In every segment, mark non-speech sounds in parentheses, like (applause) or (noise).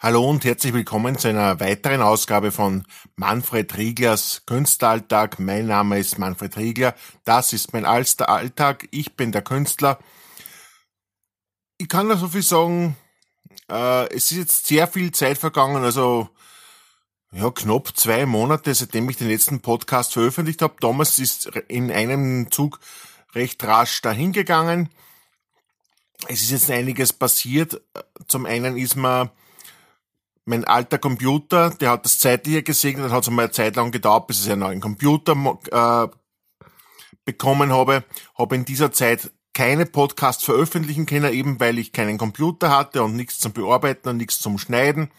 Hallo und herzlich willkommen zu einer weiteren Ausgabe von Manfred Rieglers Künstleralltag. Mein Name ist Manfred Riegler. Das ist mein Alster Alltag. Ich bin der Künstler. Ich kann nur so viel sagen. Äh, es ist jetzt sehr viel Zeit vergangen, also ja, knapp zwei Monate, seitdem ich den letzten Podcast veröffentlicht habe. Damals ist in einem Zug recht rasch dahingegangen. Es ist jetzt einiges passiert. Zum einen ist mir mein alter Computer, der hat das zeitliche gesegnet, hat es einmal eine Zeit lang gedauert, bis ich einen neuen Computer äh, bekommen habe. Habe in dieser Zeit keine Podcasts veröffentlichen können, eben weil ich keinen Computer hatte und nichts zum Bearbeiten und nichts zum Schneiden.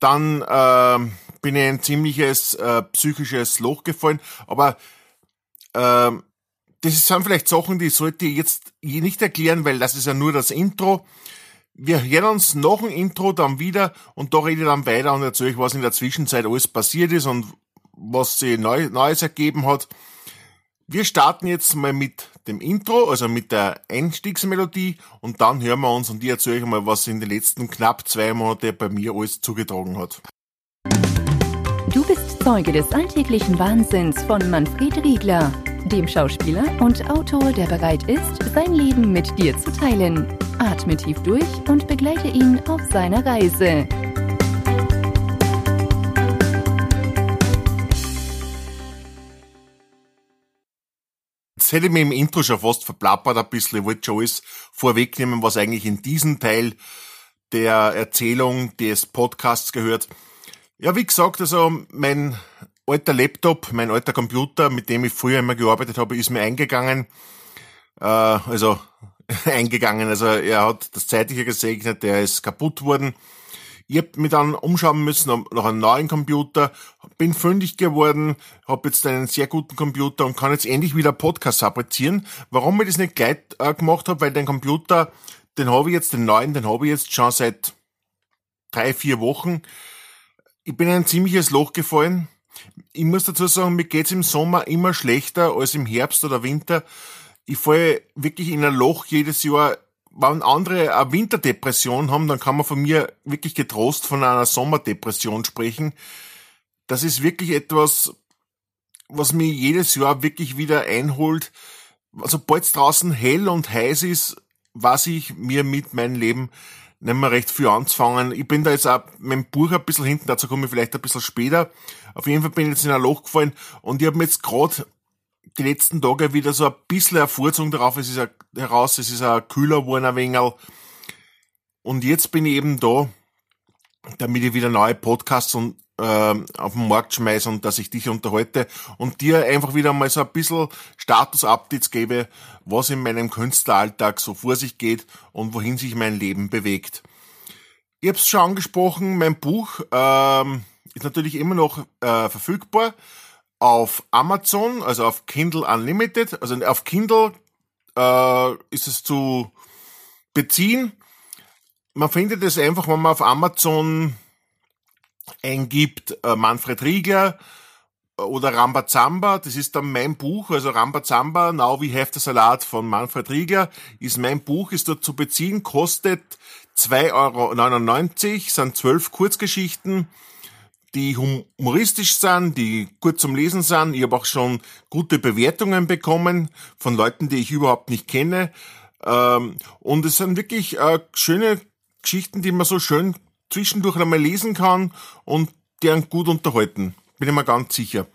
Dann äh, bin ich in ein ziemliches äh, psychisches Loch gefallen, aber äh, das sind vielleicht Sachen, die sollte ich jetzt nicht erklären, weil das ist ja nur das Intro. Wir hören uns nach dem Intro dann wieder und da rede ich dann weiter und erzähle euch, was in der Zwischenzeit alles passiert ist und was sich neu, Neues ergeben hat. Wir starten jetzt mal mit dem Intro, also mit der Einstiegsmelodie und dann hören wir uns und ich erzähle euch mal, was in den letzten knapp zwei Monaten bei mir alles zugetragen hat. Du bist Zeuge des alltäglichen Wahnsinns von Manfred Riegler, dem Schauspieler und Autor, der bereit ist, sein Leben mit dir zu teilen. Atme tief durch und begleite ihn auf seiner Reise. Jetzt hätte ich mir im Intro schon fast verplappert ein bisschen. Ich wollte schon alles vorwegnehmen, was eigentlich in diesem Teil der Erzählung des Podcasts gehört. Ja, wie gesagt, also mein alter Laptop, mein alter Computer, mit dem ich früher immer gearbeitet habe, ist mir eingegangen. Äh, also (laughs) eingegangen. Also er hat das Zeitliche gesegnet, der ist kaputt worden. Ich hab mich dann umschauen müssen nach einem neuen Computer, bin fündig geworden, habe jetzt einen sehr guten Computer und kann jetzt endlich wieder Podcast fabrizieren. Warum ich das nicht gleich äh, gemacht habe, weil den Computer, den habe ich jetzt, den neuen, den habe ich jetzt schon seit drei, vier Wochen. Ich bin in ein ziemliches Loch gefallen. Ich muss dazu sagen, mir geht's im Sommer immer schlechter als im Herbst oder Winter ich falle wirklich in ein Loch jedes Jahr. Wenn andere eine Winterdepression haben, dann kann man von mir wirklich getrost von einer Sommerdepression sprechen. Das ist wirklich etwas, was mir jedes Jahr wirklich wieder einholt. Sobald es draußen hell und heiß ist, was ich mir mit meinem Leben nicht mehr recht viel anzufangen. Ich bin da jetzt auch mit dem Buch ein bisschen hinten, dazu komme ich vielleicht ein bisschen später. Auf jeden Fall bin ich jetzt in ein Loch gefallen und ich habe mir jetzt gerade die letzten Tage wieder so ein bisschen eine darauf, es ist heraus, es ist ein kühler geworden ein wenig. Und jetzt bin ich eben da, damit ich wieder neue Podcasts und, äh, auf den Markt schmeiße und dass ich dich unterhalte und dir einfach wieder mal so ein bisschen Status-Updates gebe, was in meinem Künstleralltag so vor sich geht und wohin sich mein Leben bewegt. Ich habe es schon angesprochen, mein Buch ähm, ist natürlich immer noch äh, verfügbar auf Amazon, also auf Kindle Unlimited, also auf Kindle äh, ist es zu beziehen. Man findet es einfach, wenn man auf Amazon eingibt äh, Manfred Riegler oder Rambazamba, das ist dann mein Buch, also Rambazamba, Now We Have the Salat von Manfred Riegler, ist mein Buch, ist dort zu beziehen, kostet 2,99 Euro, sind zwölf Kurzgeschichten, die humoristisch sind, die gut zum Lesen sind. Ich habe auch schon gute Bewertungen bekommen von Leuten, die ich überhaupt nicht kenne. Ähm, und es sind wirklich äh, schöne Geschichten, die man so schön zwischendurch einmal lesen kann und deren gut unterhalten. Bin ich mir ganz sicher.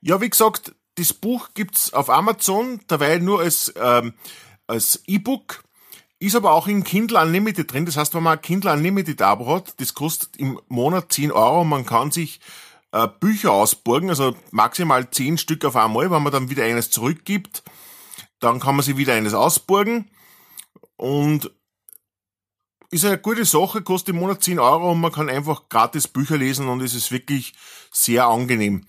Ja, wie gesagt, das Buch gibt's auf Amazon, dabei nur als, ähm, als E-Book. Ist aber auch in Kindle Unlimited drin. Das heißt, wenn man ein Kindle Unlimited Abo hat, das kostet im Monat 10 Euro. Man kann sich äh, Bücher ausborgen, also maximal 10 Stück auf einmal. Wenn man dann wieder eines zurückgibt, dann kann man sich wieder eines ausborgen. Und ist eine gute Sache, kostet im Monat 10 Euro und man kann einfach gratis Bücher lesen und es ist wirklich sehr angenehm.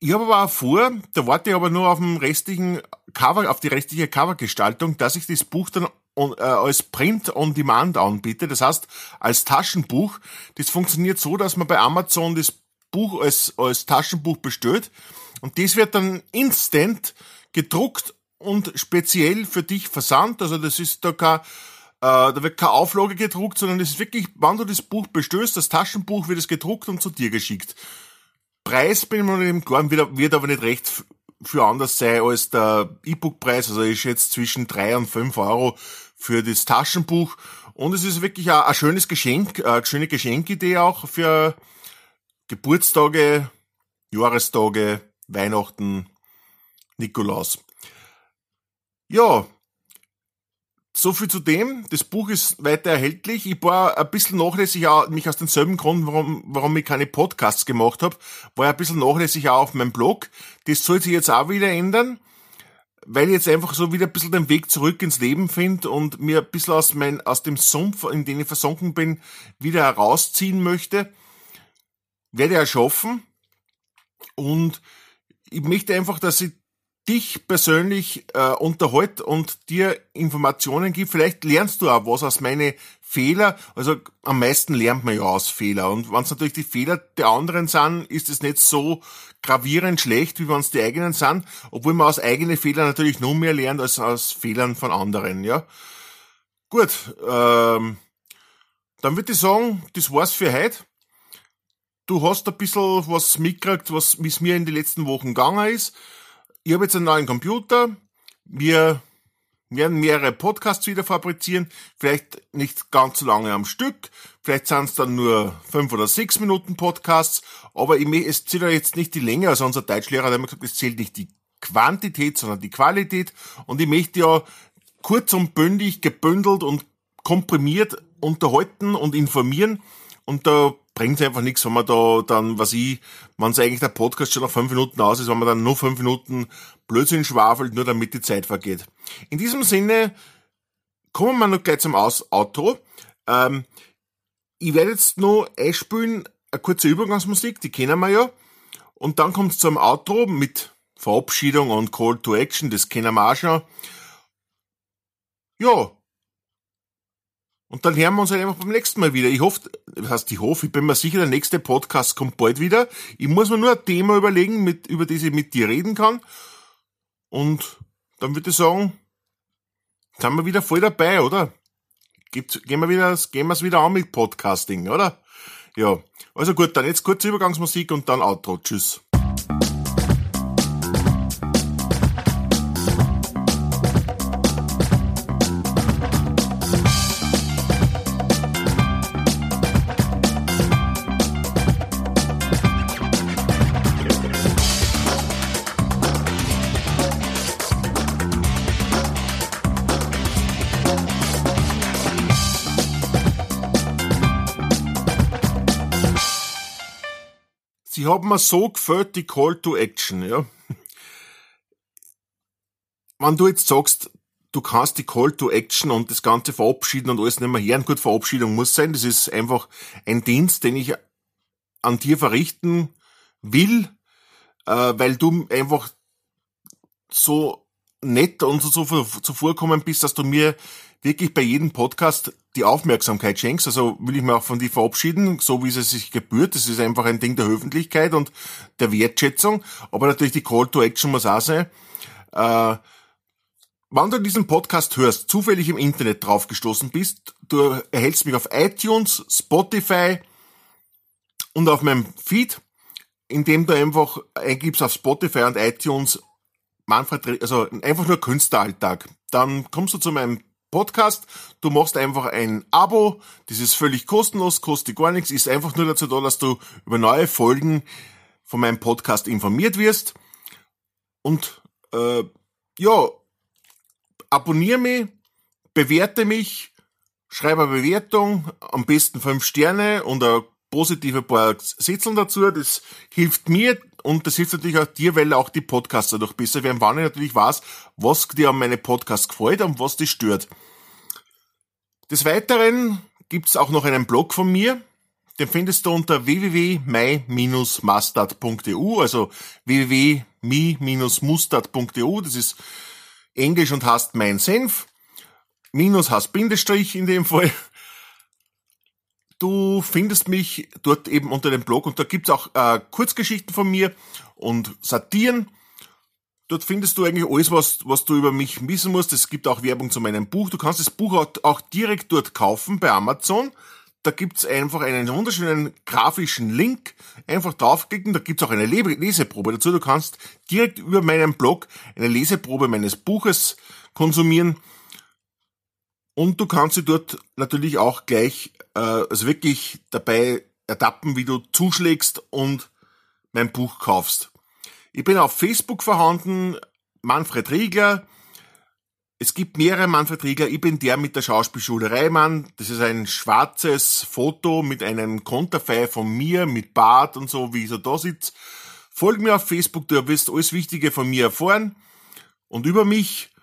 Ich habe aber auch vor, da warte ich aber nur auf den restlichen Cover, auf die restliche Covergestaltung, dass ich das Buch dann äh, als Print on Demand anbiete. Das heißt, als Taschenbuch. Das funktioniert so, dass man bei Amazon das Buch als, als Taschenbuch bestellt und das wird dann instant gedruckt und speziell für dich versandt. Also das ist da kein da wird keine Auflage gedruckt, sondern es ist wirklich, wenn du das Buch bestößt, das Taschenbuch wird es gedruckt und zu dir geschickt. Preis bin ich mir nicht im wird, wird aber nicht recht für anders sein als der E-Book-Preis. Also ist jetzt zwischen drei und fünf Euro für das Taschenbuch. Und es ist wirklich ein, ein schönes Geschenk, eine schöne Geschenkidee auch für Geburtstage, Jahrestage, Weihnachten, Nikolaus. Ja, so viel zu dem. Das Buch ist weiter erhältlich. Ich war ein bisschen nachlässig, auch, mich aus demselben Grund, warum, warum ich keine Podcasts gemacht habe, war ein bisschen nachlässig auch auf meinem Blog. Das soll sich jetzt auch wieder ändern, weil ich jetzt einfach so wieder ein bisschen den Weg zurück ins Leben finde und mir ein bisschen aus, mein, aus dem Sumpf, in den ich versunken bin, wieder herausziehen möchte. Werde ich schaffen. Und ich möchte einfach, dass ich dich persönlich äh, unterhält und dir Informationen gibt. Vielleicht lernst du auch was aus meinen Fehler. Also am meisten lernt man ja aus Fehler. Und wenn es natürlich die Fehler der anderen sind, ist es nicht so gravierend schlecht, wie wenn es die eigenen sind. Obwohl man aus eigenen Fehlern natürlich noch mehr lernt als aus Fehlern von anderen. Ja, gut. Ähm, dann würde ich sagen, das war's für heute. Du hast ein bisschen was mitgekriegt, was es mir in den letzten Wochen gegangen ist ich habe jetzt einen neuen Computer. Wir werden mehrere Podcasts wieder fabrizieren. Vielleicht nicht ganz so lange am Stück. Vielleicht sind es dann nur fünf oder sechs Minuten Podcasts. Aber ich, es zählt ja jetzt nicht die Länge. Also unser Deutschlehrer hat immer gesagt, es zählt nicht die Quantität, sondern die Qualität. Und ich möchte ja kurz und bündig, gebündelt und komprimiert unterhalten und informieren. Und da bringt einfach nichts, wenn man da dann, was ich, wenn es eigentlich der Podcast schon nach fünf Minuten aus ist, wenn man dann nur fünf Minuten Blödsinn schwafelt, nur damit die Zeit vergeht. In diesem Sinne kommen wir noch gleich zum Outro. Ähm, ich werde jetzt noch einspielen, eine kurze Übergangsmusik, die kennen wir ja. Und dann kommt es zum Outro mit Verabschiedung und Call to Action, das kennen wir auch schon. Ja, dann hören wir uns halt einfach beim nächsten Mal wieder. Ich hoffe, das heißt, ich hoffe, ich bin mir sicher, der nächste Podcast kommt bald wieder. Ich muss mir nur ein Thema überlegen, mit, über das ich mit dir reden kann. Und dann würde ich sagen, sind wir wieder voll dabei, oder? Gibt's, gehen wir wieder, gehen wir es wieder an mit Podcasting, oder? Ja. Also gut, dann jetzt kurze Übergangsmusik und dann Outro. Tschüss. Die haben mir so gefällt, die Call to Action, ja. Wenn du jetzt sagst, du kannst die Call to Action und das Ganze verabschieden und alles nicht mehr hören, gut, Verabschiedung muss sein, das ist einfach ein Dienst, den ich an dir verrichten will, äh, weil du einfach so nett und so zuvorkommen bist, dass du mir wirklich bei jedem Podcast die Aufmerksamkeit schenkst. Also will ich mir auch von dir verabschieden, so wie es sich gebührt. Das ist einfach ein Ding der Höflichkeit und der Wertschätzung. Aber natürlich die Call to Action muss auch sein. Äh, wenn du diesen Podcast hörst, zufällig im Internet draufgestoßen bist, du erhältst mich auf iTunes, Spotify und auf meinem Feed, indem du einfach eingibst auf Spotify und iTunes Manfred, also einfach nur Künstleralltag. Dann kommst du zu meinem Podcast. Du machst einfach ein Abo, das ist völlig kostenlos, kostet gar nichts, ist einfach nur dazu da, dass du über neue Folgen von meinem Podcast informiert wirst. Und äh, ja, abonniere mich, bewerte mich, schreibe eine Bewertung, am besten fünf Sterne und ein positive paar Sitzeln dazu. Das hilft mir und das hilft natürlich auch dir, weil auch die Podcasts dadurch besser werden, wann ich natürlich weiß, was dir an meine Podcasts gefällt und was dich stört. Des Weiteren gibt's auch noch einen Blog von mir. Den findest du unter www.my-mustard.eu, also www.mi-mustard.eu. Das ist Englisch und heißt mein Senf. Minus heißt Bindestrich in dem Fall. Du findest mich dort eben unter dem Blog und da gibt's auch äh, Kurzgeschichten von mir und Satiren. Dort findest du eigentlich alles, was, was du über mich wissen musst. Es gibt auch Werbung zu meinem Buch. Du kannst das Buch auch, direkt dort kaufen bei Amazon. Da gibt's einfach einen wunderschönen grafischen Link. Einfach draufklicken, da gibt's auch eine Leseprobe dazu. Du kannst direkt über meinen Blog eine Leseprobe meines Buches konsumieren. Und du kannst sie dort natürlich auch gleich, äh, also wirklich dabei ertappen, wie du zuschlägst und mein Buch kaufst. Ich bin auf Facebook vorhanden, Manfred Riegler. Es gibt mehrere Manfred Riegler. Ich bin der mit der Schauspielschule Reimann. Das ist ein schwarzes Foto mit einem Konterfei von mir, mit Bart und so, wie ich so da sitze. Folg mir auf Facebook, du wirst alles Wichtige von mir erfahren und über mich.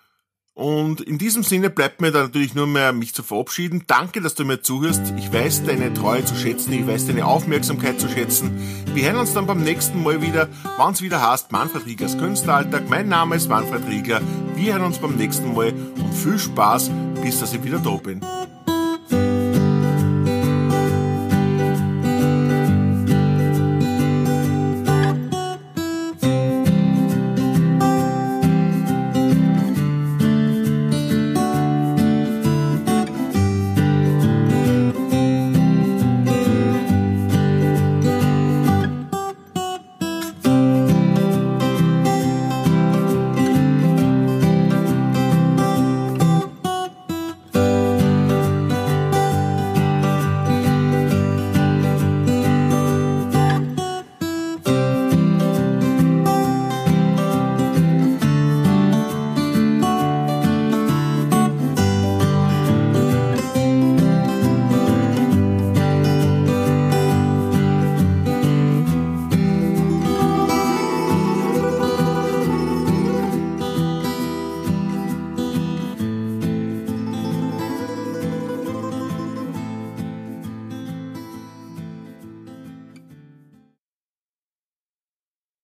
Und in diesem Sinne bleibt mir dann natürlich nur mehr, mich zu verabschieden. Danke, dass du mir zuhörst. Ich weiß deine Treue zu schätzen, ich weiß deine Aufmerksamkeit zu schätzen. Wir hören uns dann beim nächsten Mal wieder, wann es wieder heißt, Manfred Riegers Künstleralltag. Mein Name ist Manfred Rieger. Wir hören uns beim nächsten Mal und viel Spaß, bis dass ich wieder da bin.